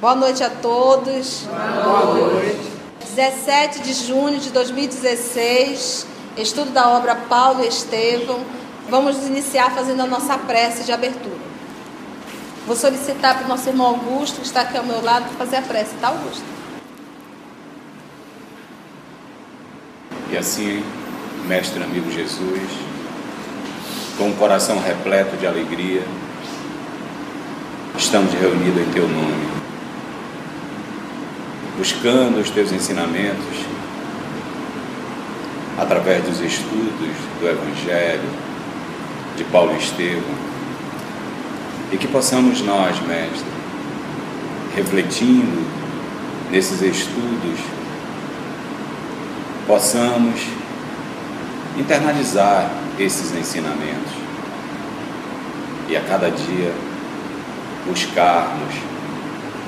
Boa noite a todos. Boa noite. 17 de junho de 2016, estudo da obra Paulo Estevão. Vamos iniciar fazendo a nossa prece de abertura. Vou solicitar para o nosso irmão Augusto, que está aqui ao meu lado, para fazer a prece, tá, Augusto? E assim, mestre amigo Jesus, com um coração repleto de alegria, estamos reunidos em teu nome buscando os teus ensinamentos através dos estudos do Evangelho de Paulo Estevam e que possamos nós, mestre, refletindo nesses estudos, possamos internalizar esses ensinamentos e a cada dia buscarmos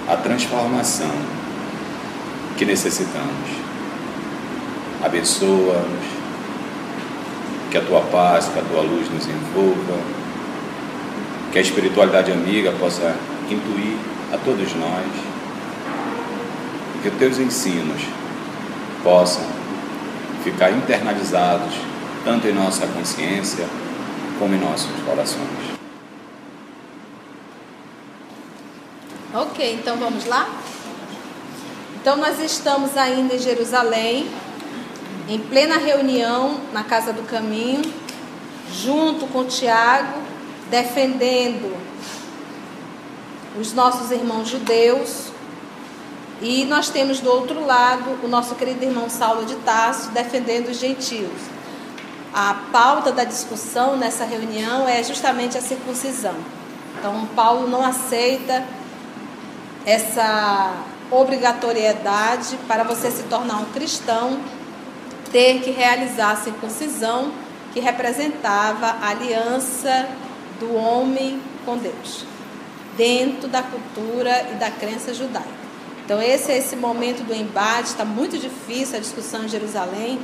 a transformação que necessitamos. Abençoa-nos, que a tua paz, que a tua luz nos envolva, que a espiritualidade amiga possa intuir a todos nós, que os teus ensinos possam ficar internalizados tanto em nossa consciência como em nossos corações. Ok, então vamos lá? Então, nós estamos ainda em Jerusalém, em plena reunião na Casa do Caminho, junto com Tiago, defendendo os nossos irmãos judeus. E nós temos do outro lado o nosso querido irmão Saulo de Tarso defendendo os gentios. A pauta da discussão nessa reunião é justamente a circuncisão. Então, Paulo não aceita essa obrigatoriedade para você se tornar um cristão ter que realizar a circuncisão que representava a aliança do homem com Deus, dentro da cultura e da crença judaica. Então esse é esse momento do embate, está muito difícil a discussão em Jerusalém.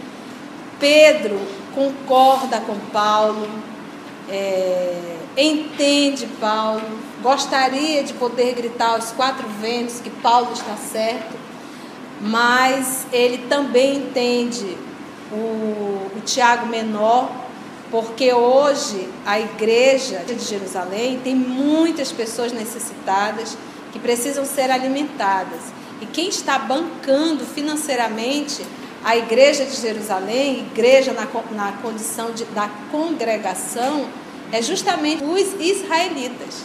Pedro concorda com Paulo, é, entende Paulo, gostaria de poder gritar aos quatro ventos que Paulo está certo, mas ele também entende o, o Tiago menor, porque hoje a igreja de Jerusalém tem muitas pessoas necessitadas que precisam ser alimentadas. E quem está bancando financeiramente a igreja de Jerusalém, igreja na, na condição de, da congregação, é justamente os israelitas.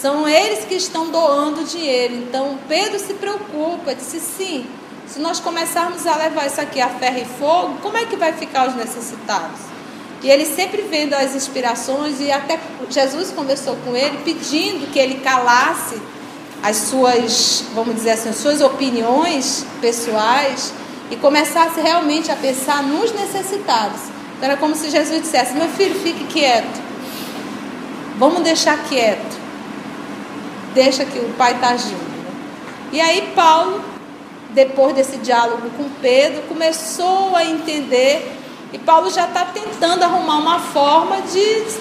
São eles que estão doando dinheiro. Então Pedro se preocupa, disse sim. Se nós começarmos a levar isso aqui a ferro e fogo, como é que vai ficar os necessitados? E ele sempre vendo as inspirações e até Jesus conversou com ele pedindo que ele calasse as suas, vamos dizer assim, as suas opiniões pessoais e começasse realmente a pensar nos necessitados. Então era como se Jesus dissesse: "Meu filho, fique quieto. Vamos deixar quieto deixa que o pai está agindo. Né? E aí Paulo, depois desse diálogo com Pedro, começou a entender e Paulo já está tentando arrumar uma forma de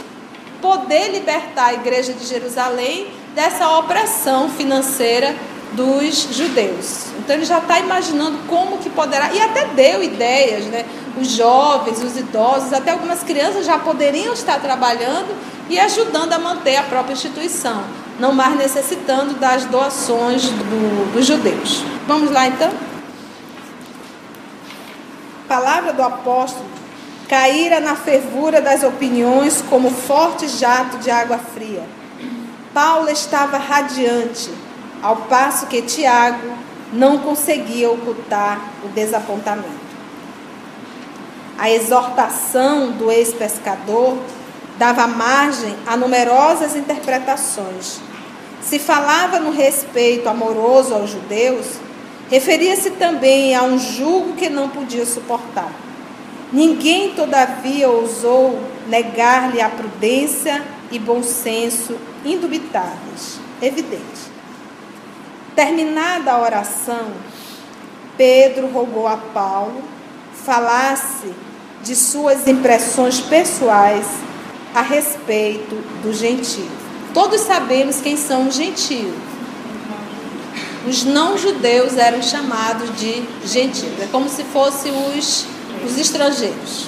poder libertar a igreja de Jerusalém dessa opressão financeira dos judeus. Então ele já está imaginando como que poderá, e até deu ideias, né? Os jovens, os idosos, até algumas crianças já poderiam estar trabalhando e ajudando a manter a própria instituição não mais necessitando das doações do, dos judeus. Vamos lá então? Palavra do apóstolo caíra na fervura das opiniões como forte jato de água fria. Paulo estava radiante, ao passo que Tiago não conseguia ocultar o desapontamento. A exortação do ex-pescador dava margem a numerosas interpretações se falava no respeito amoroso aos judeus, referia-se também a um jugo que não podia suportar. Ninguém, todavia, ousou negar-lhe a prudência e bom senso indubitáveis, evidente. Terminada a oração, Pedro rogou a Paulo falasse de suas impressões pessoais a respeito do gentio. Todos sabemos quem são os gentios. os não-judeus eram chamados de gentios. É como se fossem os, os estrangeiros.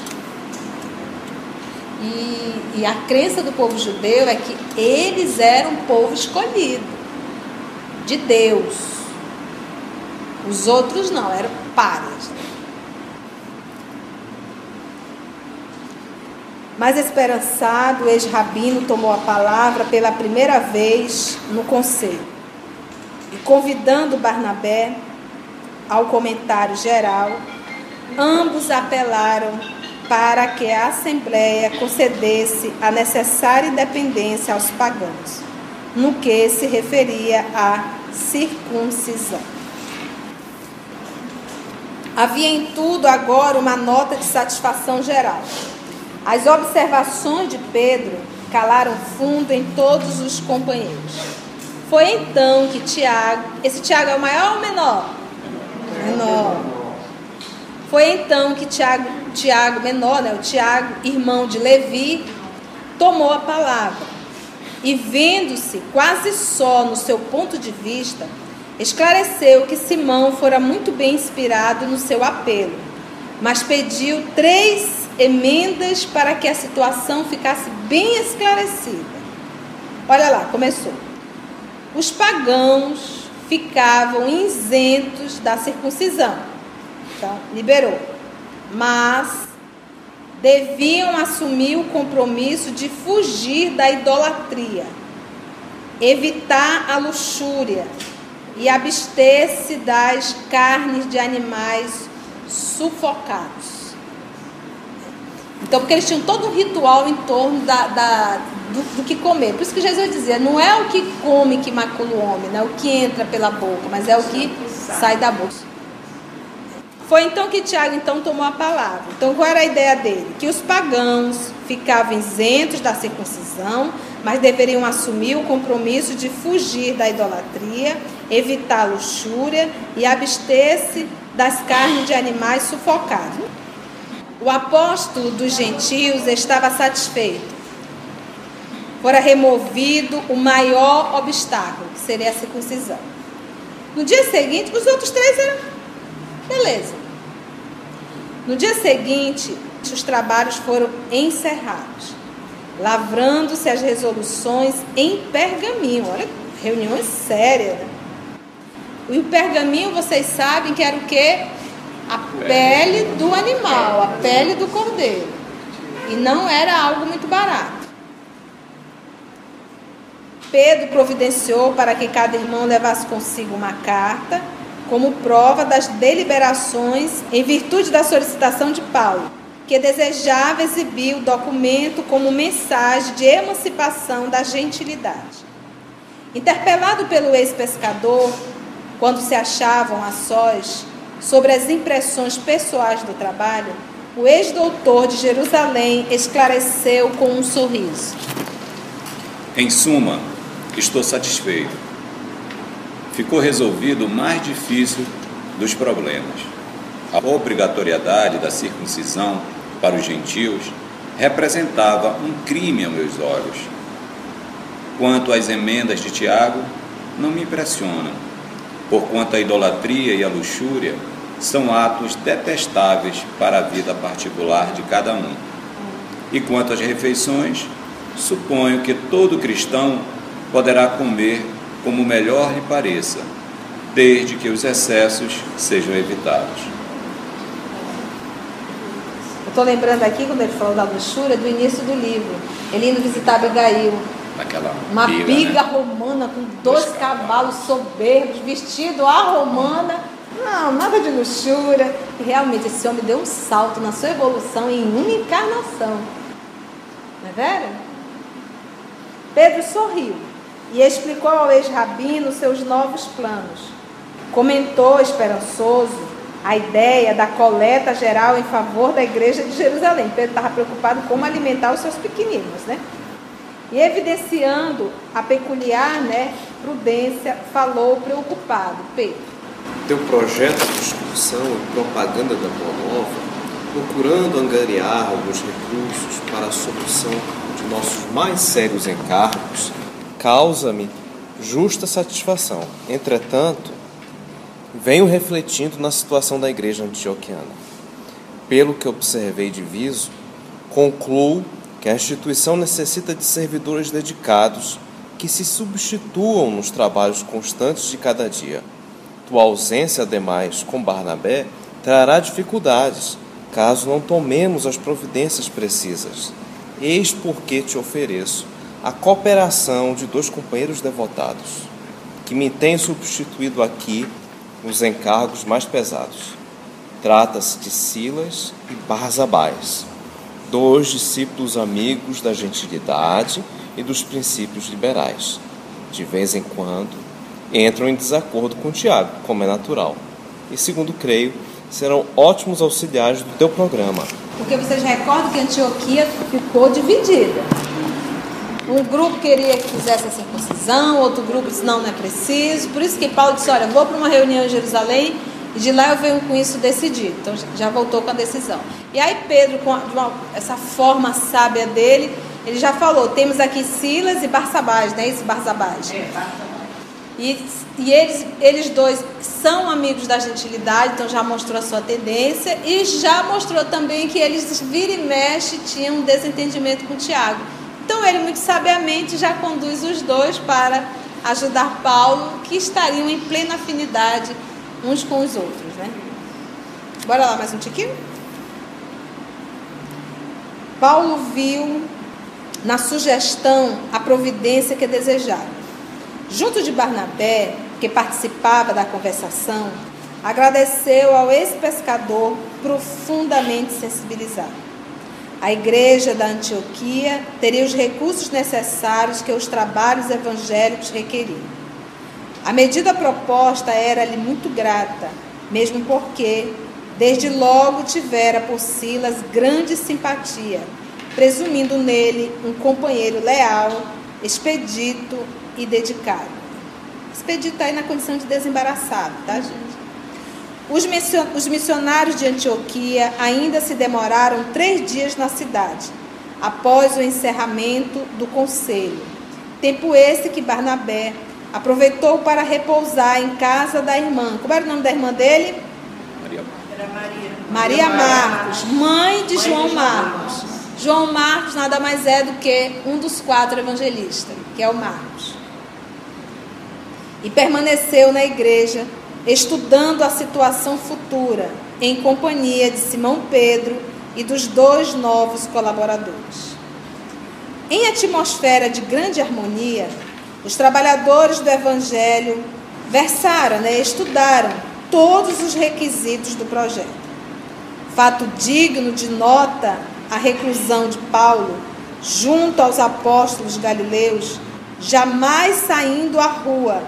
E, e a crença do povo judeu é que eles eram povo escolhido de Deus. Os outros não, eram párias. Mas esperançado, o ex-rabino tomou a palavra pela primeira vez no conselho. E convidando Barnabé ao comentário geral, ambos apelaram para que a Assembleia concedesse a necessária independência aos pagãos, no que se referia à circuncisão. Havia em tudo agora uma nota de satisfação geral. As observações de Pedro calaram fundo em todos os companheiros. Foi então que Tiago, esse Tiago é o maior ou menor? Menor. Foi então que Tiago, Tiago menor, né, o Tiago, irmão de Levi, tomou a palavra e, vendo-se quase só no seu ponto de vista, esclareceu que Simão fora muito bem inspirado no seu apelo, mas pediu três emendas para que a situação ficasse bem esclarecida. Olha lá, começou. Os pagãos ficavam isentos da circuncisão. Então, liberou. Mas deviam assumir o compromisso de fugir da idolatria, evitar a luxúria e abster-se das carnes de animais sufocados. Então, porque eles tinham todo um ritual em torno da, da do, do, que comer. Por isso que Jesus dizia, não é o que come que macula o homem, não é o que entra pela boca, mas é o que sai da boca. Foi então que Tiago então tomou a palavra. Então, qual era a ideia dele? Que os pagãos ficavam isentos da circuncisão, mas deveriam assumir o compromisso de fugir da idolatria, evitar a luxúria e abster-se das carnes de animais sufocados. O apóstolo dos gentios estava satisfeito. Fora removido o maior obstáculo, que seria a circuncisão. No dia seguinte, os outros três eram. Beleza. No dia seguinte, os trabalhos foram encerrados, lavrando-se as resoluções em pergaminho. Olha, reuniões sérias. Né? E o pergaminho, vocês sabem que era o quê? A pele do animal, a pele do cordeiro. E não era algo muito barato. Pedro providenciou para que cada irmão levasse consigo uma carta, como prova das deliberações em virtude da solicitação de Paulo, que desejava exibir o documento como mensagem de emancipação da gentilidade. Interpelado pelo ex-pescador, quando se achavam a sós, sobre as impressões pessoais do trabalho, o ex-doutor de Jerusalém esclareceu com um sorriso. Em suma, estou satisfeito. Ficou resolvido o mais difícil dos problemas. A obrigatoriedade da circuncisão para os gentios representava um crime aos meus olhos. Quanto às emendas de Tiago, não me impressionam, porquanto a idolatria e a luxúria são atos detestáveis para a vida particular de cada um. E quanto às refeições, suponho que todo cristão poderá comer como melhor lhe pareça, desde que os excessos sejam evitados. estou lembrando aqui, quando ele falou da luxúria, do início do livro. Ele indo visitar Abigail. Naquela Uma biga, né? romana com dois, dois cavalos soberbos, vestido à romana não, nada de luxúria. E realmente esse homem deu um salto na sua evolução em uma encarnação. Não é verdade? Pedro sorriu e explicou ao ex-rabino seus novos planos. Comentou esperançoso a ideia da coleta geral em favor da igreja de Jerusalém. Pedro estava preocupado como alimentar os seus pequeninos, né? E evidenciando a peculiar né, prudência, falou preocupado: Pedro, teu projeto de discussão e propaganda da Boa Nova, procurando angariar alguns recursos para a solução de nossos mais sérios encargos, causa-me justa satisfação. Entretanto, venho refletindo na situação da igreja antioquiana. Pelo que observei de viso, concluo que a instituição necessita de servidores dedicados que se substituam nos trabalhos constantes de cada dia. Tua ausência, ademais, com Barnabé, trará dificuldades, caso não tomemos as providências precisas. Eis porque te ofereço a cooperação de dois companheiros devotados, que me têm substituído aqui nos encargos mais pesados. Trata-se de Silas e Barzabás, dois discípulos amigos da gentilidade e dos princípios liberais. De vez em quando, entram em desacordo com Tiago, como é natural. E segundo creio, serão ótimos auxiliares do teu programa. Porque vocês recordam que Antioquia ficou dividida. Um grupo queria que fizesse a circuncisão, outro grupo disse não, não é preciso. Por isso que Paulo disse, olha, vou para uma reunião em Jerusalém e de lá eu venho com isso decidido. Então já voltou com a decisão. E aí Pedro, com uma, essa forma sábia dele, ele já falou, temos aqui Silas e Barsabás, né? Esse Barsabás. É, e, e eles, eles dois são amigos da gentilidade, então já mostrou a sua tendência e já mostrou também que eles vira e mexe tinham um desentendimento com Tiago. Então ele muito sabiamente já conduz os dois para ajudar Paulo, que estariam em plena afinidade uns com os outros, né? Bora lá mais um tiquinho? Paulo viu na sugestão a providência que desejava. Junto de Barnabé, que participava da conversação, agradeceu ao ex-pescador profundamente sensibilizado. A igreja da Antioquia teria os recursos necessários que os trabalhos evangélicos requeriam. A medida proposta era-lhe muito grata, mesmo porque, desde logo, tivera por Silas grande simpatia, presumindo nele um companheiro leal, expedito e dedicado. Expedito está aí na condição de desembaraçado, tá, gente? Os missionários de Antioquia ainda se demoraram três dias na cidade, após o encerramento do conselho. Tempo esse que Barnabé aproveitou para repousar em casa da irmã. Como era o nome da irmã dele? Maria. Maria. Maria Marcos, mãe de João Marcos. João Marcos nada mais é do que um dos quatro evangelistas, que é o Marcos e permaneceu na igreja, estudando a situação futura, em companhia de Simão Pedro e dos dois novos colaboradores. Em atmosfera de grande harmonia, os trabalhadores do Evangelho versaram, né, estudaram todos os requisitos do projeto. Fato digno de nota a reclusão de Paulo junto aos apóstolos galileus, jamais saindo à rua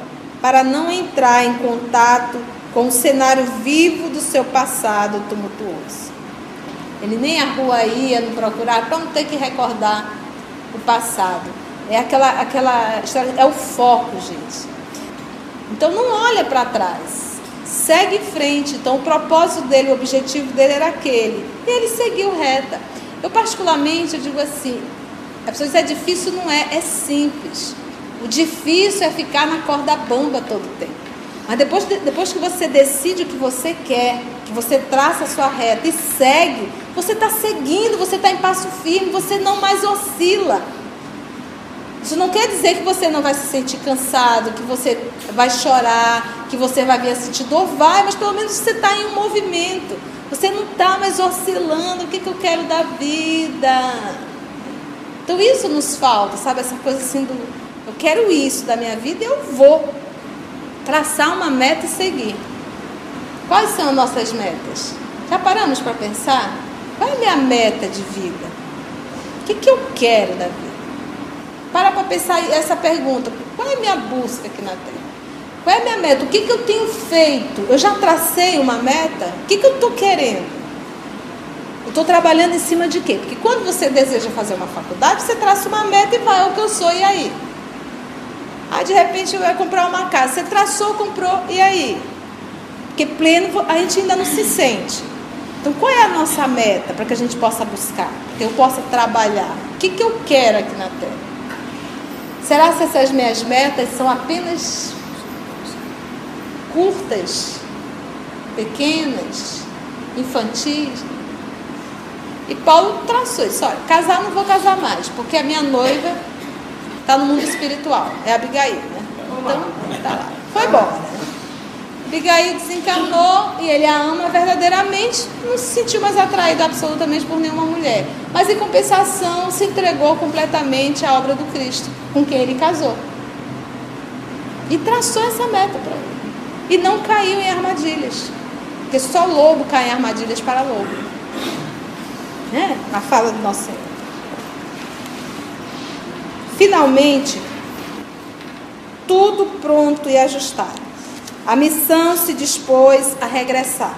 para não entrar em contato com o cenário vivo do seu passado tumultuoso. Ele nem a rua ia no procurar para não ter que recordar o passado. É aquela, aquela é o foco, gente. Então não olha para trás. Segue em frente. Então o propósito dele, o objetivo dele era aquele. E ele seguiu reta. Eu particularmente eu digo assim, a pessoa diz é difícil, não é, é simples. O difícil é ficar na corda bamba todo o tempo. Mas depois, depois que você decide o que você quer, que você traça a sua reta e segue, você está seguindo, você está em passo firme, você não mais oscila. Isso não quer dizer que você não vai se sentir cansado, que você vai chorar, que você vai vir a sentir dor, vai, mas pelo menos você está em um movimento. Você não está mais oscilando, o que, que eu quero da vida. Então isso nos falta, sabe? Essa coisa assim do eu quero isso da minha vida, eu vou traçar uma meta e seguir. Quais são as nossas metas? Já paramos para pensar? Qual é a minha meta de vida? O que, que eu quero da vida? Para para pensar essa pergunta. Qual é a minha busca aqui na Terra? Qual é a minha meta? O que, que eu tenho feito? Eu já tracei uma meta? O que, que eu estou querendo? Eu estou trabalhando em cima de quê? Porque quando você deseja fazer uma faculdade, você traça uma meta e vai ao que eu sou, e aí? Ah, de repente vai comprar uma casa. Você traçou, comprou, e aí? Porque pleno a gente ainda não se sente. Então qual é a nossa meta para que a gente possa buscar? Que eu possa trabalhar? O que, que eu quero aqui na Terra? Será que essas minhas metas são apenas curtas pequenas, infantis. E Paulo traçou isso, olha, casar não vou casar mais, porque a minha noiva está no mundo espiritual, é Abigail, né? Então, tá lá. Foi bom? Abigail desencarnou e ele a ama verdadeiramente, não se sentiu mais atraído absolutamente por nenhuma mulher. Mas em compensação se entregou completamente à obra do Cristo, com quem ele casou. E traçou essa meta para ele. E não caiu em armadilhas. Porque só lobo cai em armadilhas para lobo. Né? A fala do nosso Senhor. Finalmente, tudo pronto e ajustado. A missão se dispôs a regressar.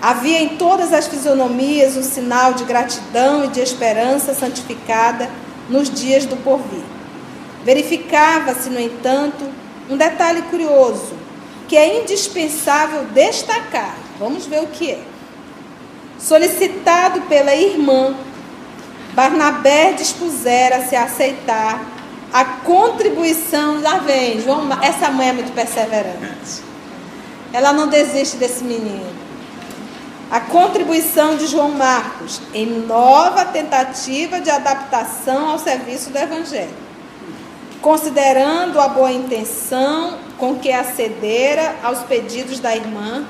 Havia em todas as fisionomias um sinal de gratidão e de esperança santificada nos dias do porvir. Verificava-se, no entanto, um detalhe curioso que é indispensável destacar. Vamos ver o que é. Solicitado pela irmã, Barnabé dispusera-se a aceitar a contribuição, lá vem, João, essa mãe é muito perseverante. Ela não desiste desse menino. A contribuição de João Marcos em nova tentativa de adaptação ao serviço do Evangelho. Considerando a boa intenção com que acedera aos pedidos da irmã,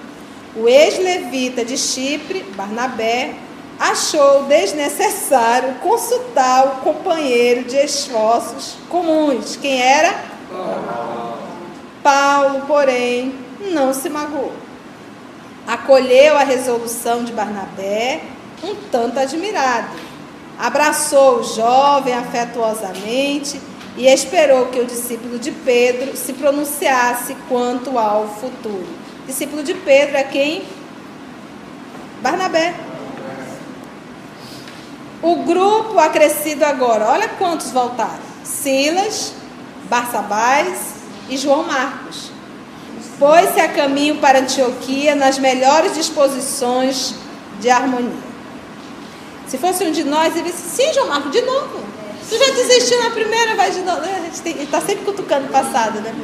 o ex-levita de Chipre, Barnabé, achou desnecessário consultar o companheiro de esforços comuns. Quem era? Paulo, porém, não se magoou. Acolheu a resolução de Barnabé, um tanto admirado. Abraçou o jovem afetuosamente e esperou que o discípulo de Pedro se pronunciasse quanto ao futuro. discípulo de Pedro é quem? Barnabé. O grupo acrescido agora, olha quantos voltaram: Silas, Barsabás e João Marcos. Pôs-se a caminho para Antioquia nas melhores disposições de harmonia. Se fosse um de nós, ele disse: Sim, João Marcos, de novo. Tu já desistiu na primeira, vai de novo. Gente está sempre cutucando o passado, né?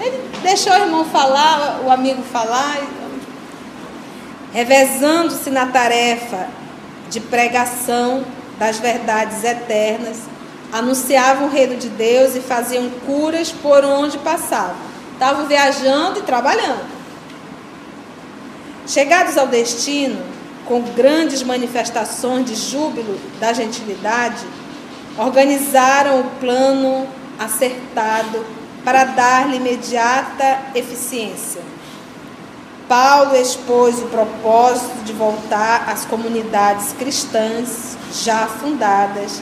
Ele deixou o irmão falar, o amigo falar. Revezando-se na tarefa de pregação das verdades eternas, anunciavam o reino de Deus e faziam curas por onde passavam. Estavam viajando e trabalhando. Chegados ao destino, com grandes manifestações de júbilo da gentilidade, organizaram o plano acertado para dar-lhe imediata eficiência. Paulo expôs o propósito de voltar às comunidades cristãs já fundadas,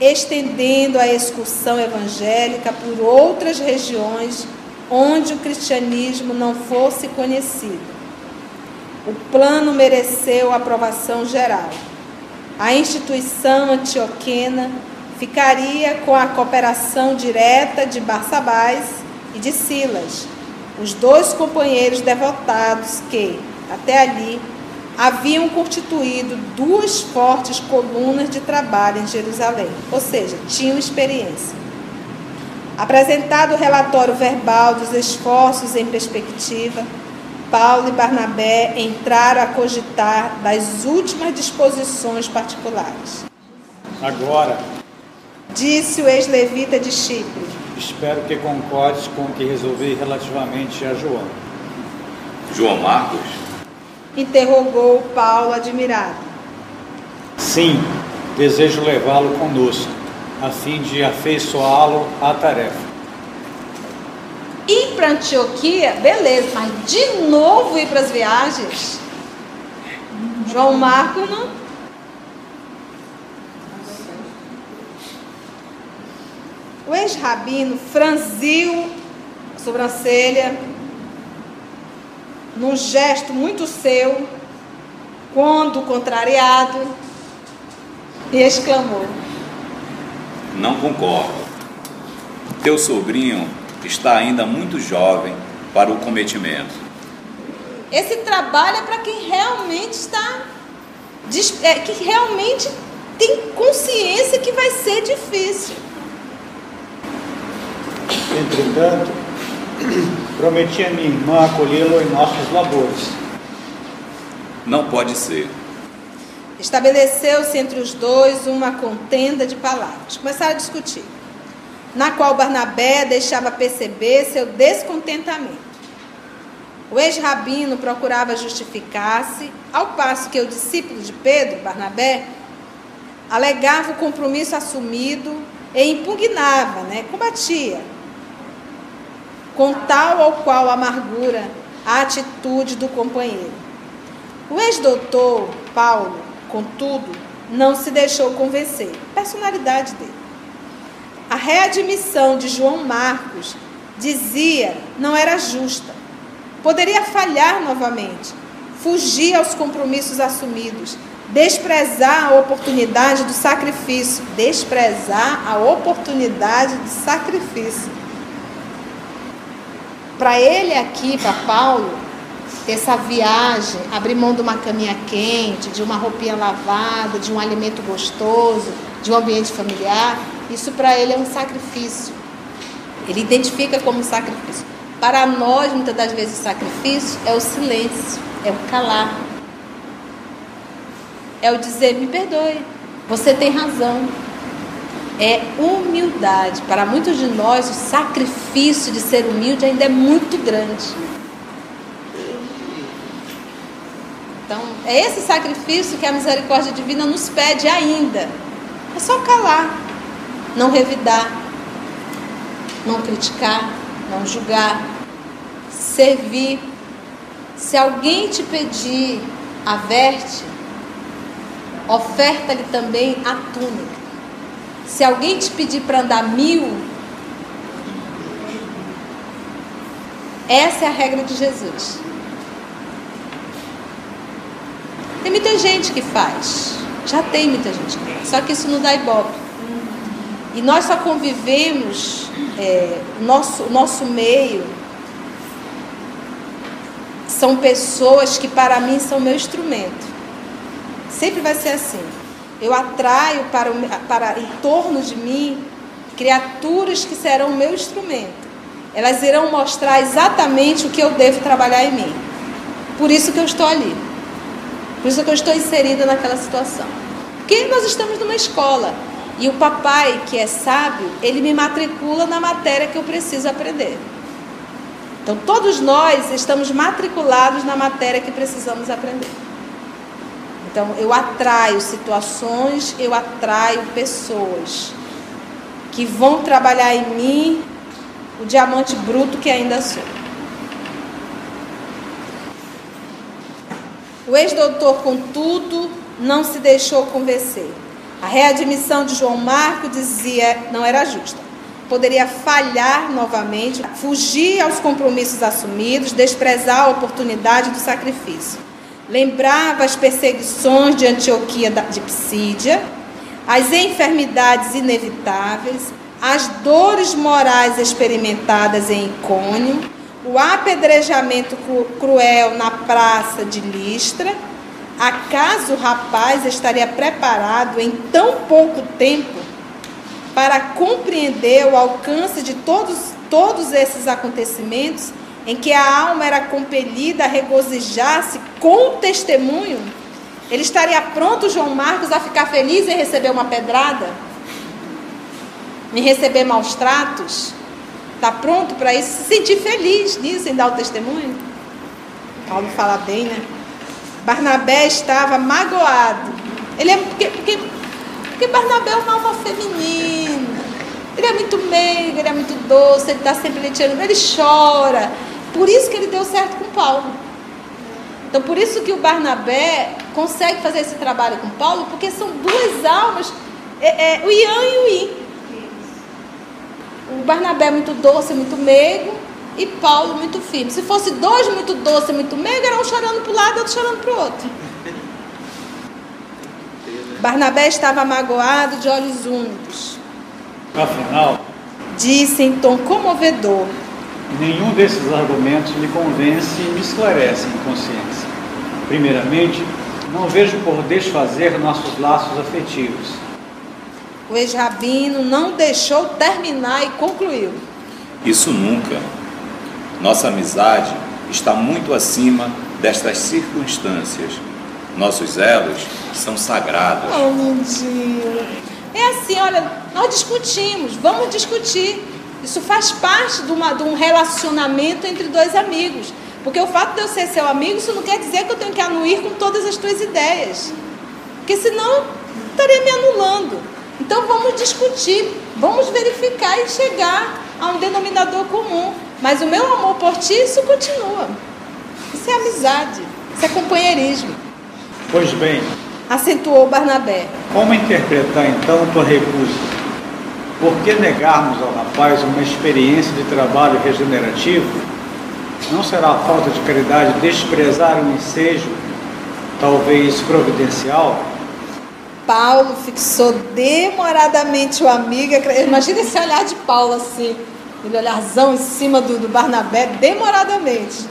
estendendo a excursão evangélica por outras regiões onde o cristianismo não fosse conhecido. O plano mereceu aprovação geral. A instituição antioquena ficaria com a cooperação direta de Barsabás e de Silas os dois companheiros devotados que, até ali, haviam constituído duas fortes colunas de trabalho em Jerusalém, ou seja, tinham experiência. Apresentado o relatório verbal dos esforços em perspectiva, Paulo e Barnabé entraram a cogitar das últimas disposições particulares. Agora, disse o ex-levita de Chipre, Espero que concordes com o que resolvi relativamente a João. João Marcos? Interrogou Paulo admirado. Sim, desejo levá-lo conosco, a fim de afeiçoá-lo à tarefa. Ir para Antioquia, beleza, mas de novo ir para as viagens? João Marcos não O ex-rabino franziu a sobrancelha num gesto muito seu, quando contrariado, e exclamou: Não concordo. Teu sobrinho está ainda muito jovem para o cometimento. Esse trabalho é para quem realmente está, é, que realmente tem consciência que vai ser difícil. Entretanto, prometi a minha irmã acolhê-lo em nossos labores. Não pode ser. Estabeleceu-se entre os dois uma contenda de palavras. Começaram a discutir, na qual Barnabé deixava perceber seu descontentamento. O ex-rabino procurava justificar-se, ao passo que o discípulo de Pedro, Barnabé, alegava o compromisso assumido e impugnava, né, combatia, com tal ou qual amargura, a atitude do companheiro. O ex-doutor Paulo, contudo, não se deixou convencer. Personalidade dele. A readmissão de João Marcos dizia não era justa. Poderia falhar novamente, fugir aos compromissos assumidos, desprezar a oportunidade do sacrifício, desprezar a oportunidade do sacrifício. Para ele aqui, para Paulo, essa viagem, abrir mão de uma caminha quente, de uma roupinha lavada, de um alimento gostoso, de um ambiente familiar, isso para ele é um sacrifício. Ele identifica como sacrifício. Para nós, muitas das vezes, o sacrifício é o silêncio, é o calar. É o dizer, me perdoe, você tem razão. É humildade. Para muitos de nós, o sacrifício de ser humilde ainda é muito grande. Então, é esse sacrifício que a misericórdia divina nos pede ainda. É só calar, não revidar, não criticar, não julgar, servir. Se alguém te pedir, averte, oferta-lhe também a túnica. Se alguém te pedir para andar mil, essa é a regra de Jesus. Tem muita gente que faz, já tem muita gente que faz, só que isso não dá ibope. E nós só convivemos, é, nosso, nosso meio, são pessoas que para mim são meu instrumento. Sempre vai ser assim. Eu atraio para, para em torno de mim criaturas que serão meu instrumento. Elas irão mostrar exatamente o que eu devo trabalhar em mim. Por isso que eu estou ali. Por isso que eu estou inserida naquela situação. Porque nós estamos numa escola. E o papai, que é sábio, ele me matricula na matéria que eu preciso aprender. Então, todos nós estamos matriculados na matéria que precisamos aprender. Então, eu atraio situações, eu atraio pessoas que vão trabalhar em mim o diamante bruto que ainda sou. O ex-doutor, contudo, não se deixou convencer. A readmissão de João Marco dizia não era justa. Poderia falhar novamente, fugir aos compromissos assumidos, desprezar a oportunidade do sacrifício lembrava as perseguições de Antioquia de Psídia, as enfermidades inevitáveis, as dores morais experimentadas em Icônio, o apedrejamento cruel na praça de Listra. Acaso o rapaz estaria preparado em tão pouco tempo para compreender o alcance de todos, todos esses acontecimentos em que a alma era compelida a regozijar-se com o testemunho, ele estaria pronto, João Marcos, a ficar feliz em receber uma pedrada? Em receber maus tratos? Está pronto para isso? Se sentir feliz nisso, em dar o testemunho? Paulo fala bem, né? Barnabé estava magoado. Ele é porque, porque, porque Barnabé é uma alma feminina. Ele é muito meigo, ele é muito doce, ele está sempre leiteando, ele chora. Por isso que ele deu certo com Paulo. Então, por isso que o Barnabé consegue fazer esse trabalho com Paulo, porque são duas almas, é, é, o Ian e o I. O Barnabé é muito doce, muito meigo, e Paulo muito firme. Se fosse dois muito doce, muito meigo, era um chorando para o lado e outro chorando para o outro. Barnabé estava magoado, de olhos úmidos. Afinal, disse em tom comovedor: Nenhum desses argumentos lhe convence e me esclarece em consciência. Primeiramente, não vejo por desfazer nossos laços afetivos. O ex-rabino não deixou terminar e concluiu. Isso nunca. Nossa amizade está muito acima destas circunstâncias, Nossos elos são sagrados. Oh, lindinho. É assim, olha, nós discutimos, vamos discutir. Isso faz parte de, uma, de um relacionamento entre dois amigos. Porque o fato de eu ser seu amigo, isso não quer dizer que eu tenho que anuir com todas as tuas ideias. Porque senão estaria me anulando. Então vamos discutir, vamos verificar e chegar a um denominador comum. Mas o meu amor por ti, isso continua. Isso é amizade, isso é companheirismo. Pois bem, acentuou Barnabé. Como interpretar então tua recusa? Por que negarmos ao rapaz uma experiência de trabalho regenerativo? Não será a falta de caridade desprezar um ensejo, talvez providencial? Paulo fixou demoradamente o amigo. Imagina esse olhar de Paulo assim, aquele olharzão em cima do, do Barnabé, demoradamente.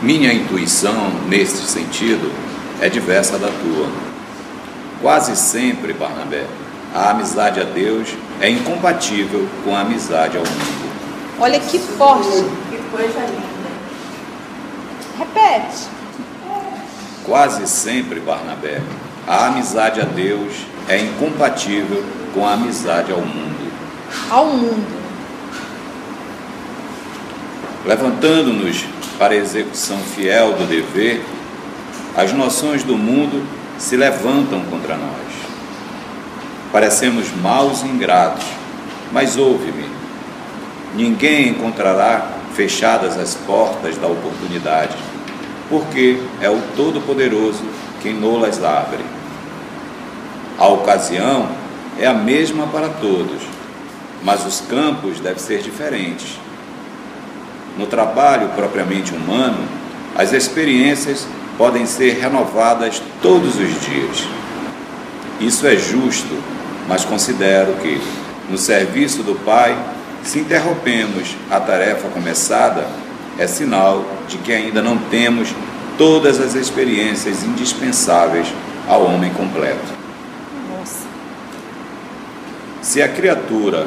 Minha intuição, neste sentido, é diversa da tua. Quase sempre, Barnabé, a amizade a Deus é incompatível com a amizade ao mundo. Olha que forte. Que coisa linda. Repete. Quase sempre, Barnabé, a amizade a Deus é incompatível com a amizade ao mundo. Ao mundo. Levantando-nos para a execução fiel do dever, as noções do mundo se levantam contra nós. Parecemos maus e ingratos, mas ouve-me. Ninguém encontrará fechadas as portas da oportunidade, porque é o Todo-Poderoso quem nolas abre. A ocasião é a mesma para todos, mas os campos devem ser diferentes. No trabalho propriamente humano, as experiências podem ser renovadas todos os dias. Isso é justo, mas considero que, no serviço do Pai, se interrompemos a tarefa começada, é sinal de que ainda não temos todas as experiências indispensáveis ao homem completo. Nossa. Se a criatura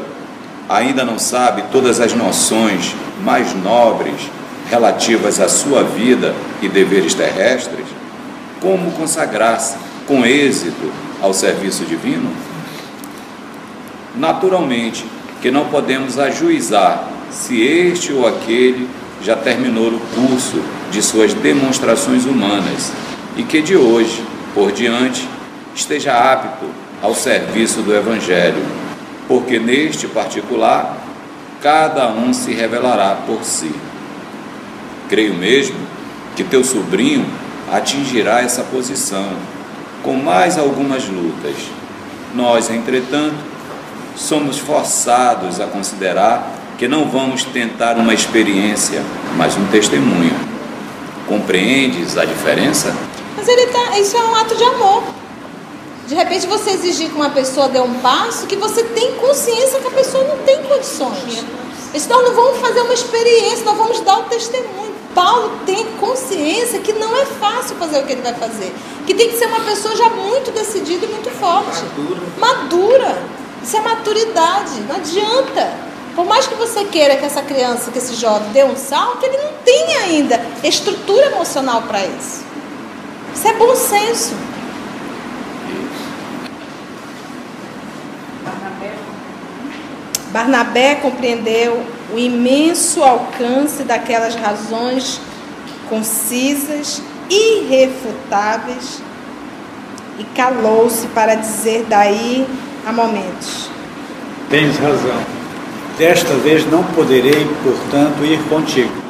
ainda não sabe todas as noções mais nobres relativas à sua vida e deveres terrestres, como consagrar-se com êxito ao serviço divino? Naturalmente que não podemos ajuizar se este ou aquele já terminou o curso de suas demonstrações humanas e que de hoje por diante esteja apto ao serviço do Evangelho, porque neste particular cada um se revelará por si. Creio mesmo que teu sobrinho atingirá essa posição com mais algumas lutas. Nós, entretanto, somos forçados a considerar que não vamos tentar uma experiência, mas um testemunho. Compreendes a diferença? Mas ele tá, isso é um ato de amor. De repente você exigir que uma pessoa dê um passo que você tem consciência que a pessoa não tem condições. Então não vamos fazer uma experiência, nós vamos dar o testemunho. Paulo tem consciência que não é fácil fazer o que ele vai fazer. Que tem que ser uma pessoa já muito decidida e muito forte. Madura. Madura. Isso é maturidade. Não adianta. Por mais que você queira que essa criança, que esse jovem dê um salto, ele não tem ainda estrutura emocional para isso. Isso é bom senso. Barnabé compreendeu o imenso alcance daquelas razões concisas, irrefutáveis, e calou-se para dizer daí a momentos: Tens razão. Desta vez não poderei, portanto, ir contigo.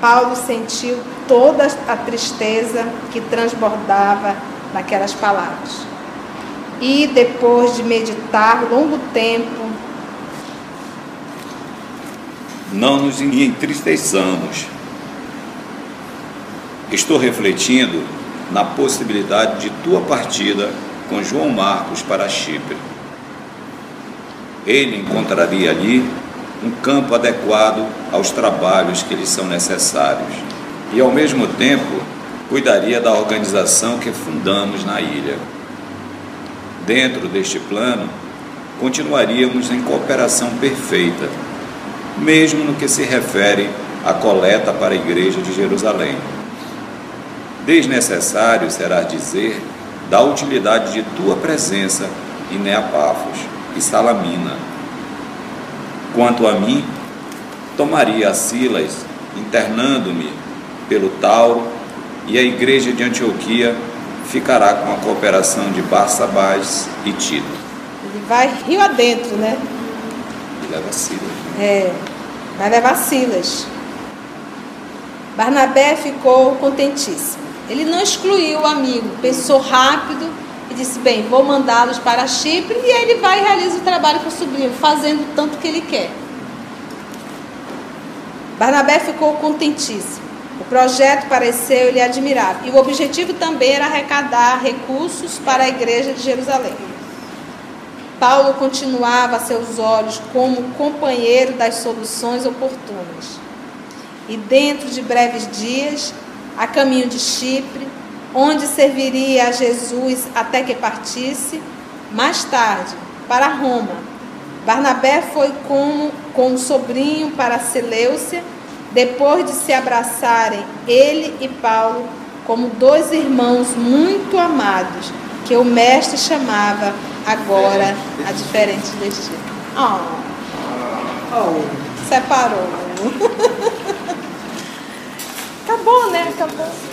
Paulo sentiu toda a tristeza que transbordava naquelas palavras. E depois de meditar longo tempo, não nos entristeçamos. Estou refletindo na possibilidade de tua partida com João Marcos para Chipre. Ele encontraria ali um campo adequado aos trabalhos que lhe são necessários e, ao mesmo tempo, cuidaria da organização que fundamos na ilha. Dentro deste plano, continuaríamos em cooperação perfeita, mesmo no que se refere à coleta para a igreja de Jerusalém. Desnecessário será dizer da utilidade de tua presença em Neapafos e Salamina. Quanto a mim, tomaria a Silas, internando-me pelo Tauro, e a igreja de Antioquia ficará com a cooperação de Barsabás e Tito. Ele vai rio adentro, né? E leva Silas. Né? É, vai levar Silas. Barnabé ficou contentíssimo. Ele não excluiu o amigo, pensou rápido e disse: Bem, vou mandá-los para Chipre. E ele vai e realiza o trabalho com o sobrinho, fazendo tanto que ele quer. Barnabé ficou contentíssimo. O projeto pareceu-lhe admirável. E o objetivo também era arrecadar recursos para a igreja de Jerusalém. Paulo continuava a seus olhos como companheiro das soluções oportunas. E dentro de breves dias, a caminho de Chipre, onde serviria a Jesus até que partisse, mais tarde, para Roma. Barnabé foi com, com o sobrinho para Seleucia depois de se abraçarem ele e Paulo como dois irmãos muito amados, que o mestre chamava agora a diferente destino. Oh. oh. Separou. Acabou, né?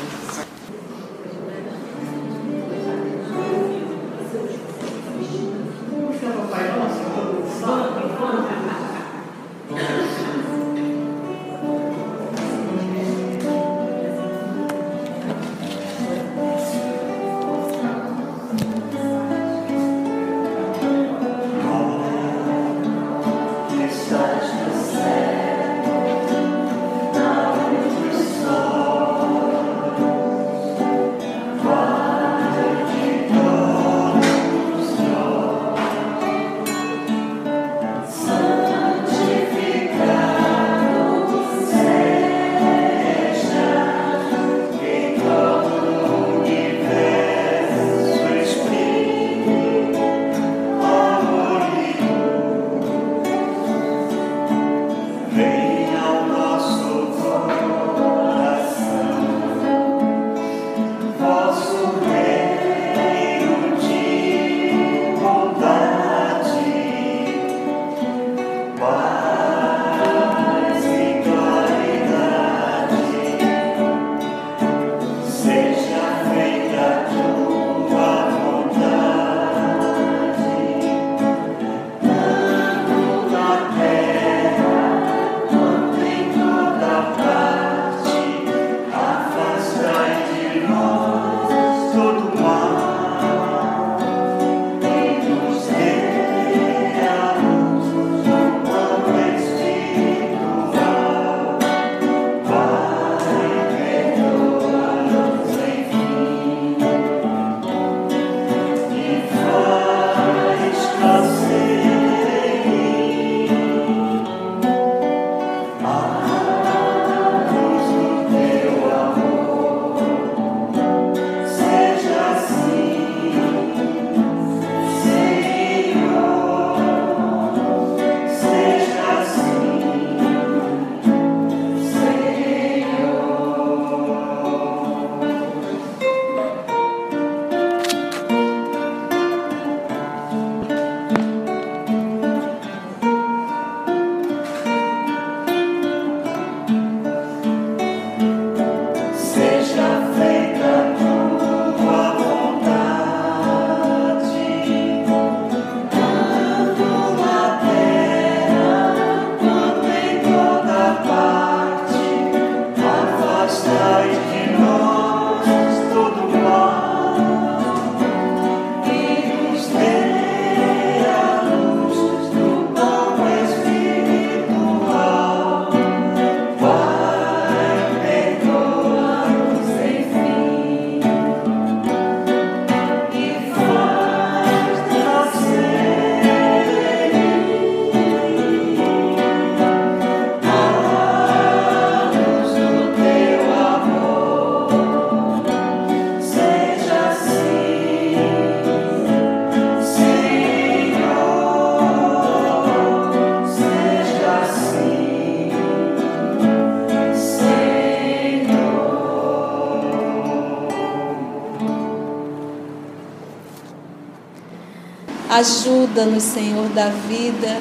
Ajuda-nos, Senhor da vida,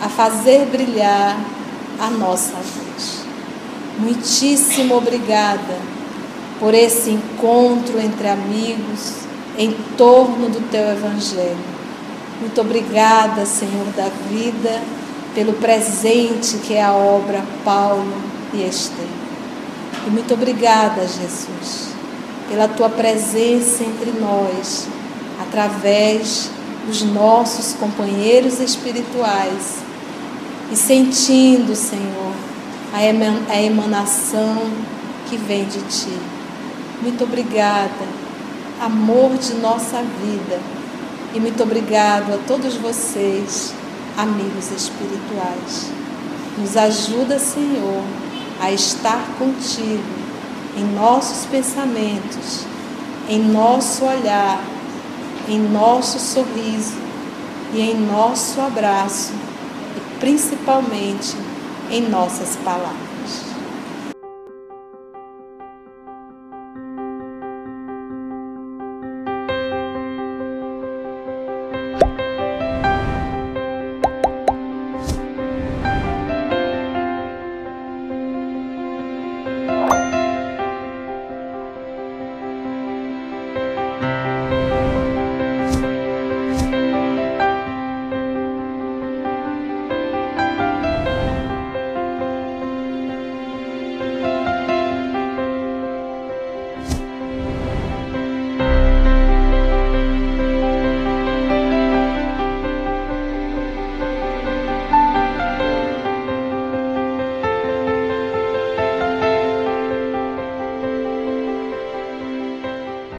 a fazer brilhar a nossa luz. Muitíssimo obrigada por esse encontro entre amigos em torno do teu Evangelho. Muito obrigada, Senhor da vida, pelo presente que é a obra Paulo e Esther. E muito obrigada, Jesus, pela tua presença entre nós, através dos nossos companheiros espirituais e sentindo, Senhor, a emanação que vem de Ti. Muito obrigada, amor de nossa vida, e muito obrigado a todos vocês, amigos espirituais. Nos ajuda, Senhor, a estar contigo em nossos pensamentos, em nosso olhar, em nosso sorriso e em nosso abraço principalmente em nossas palavras.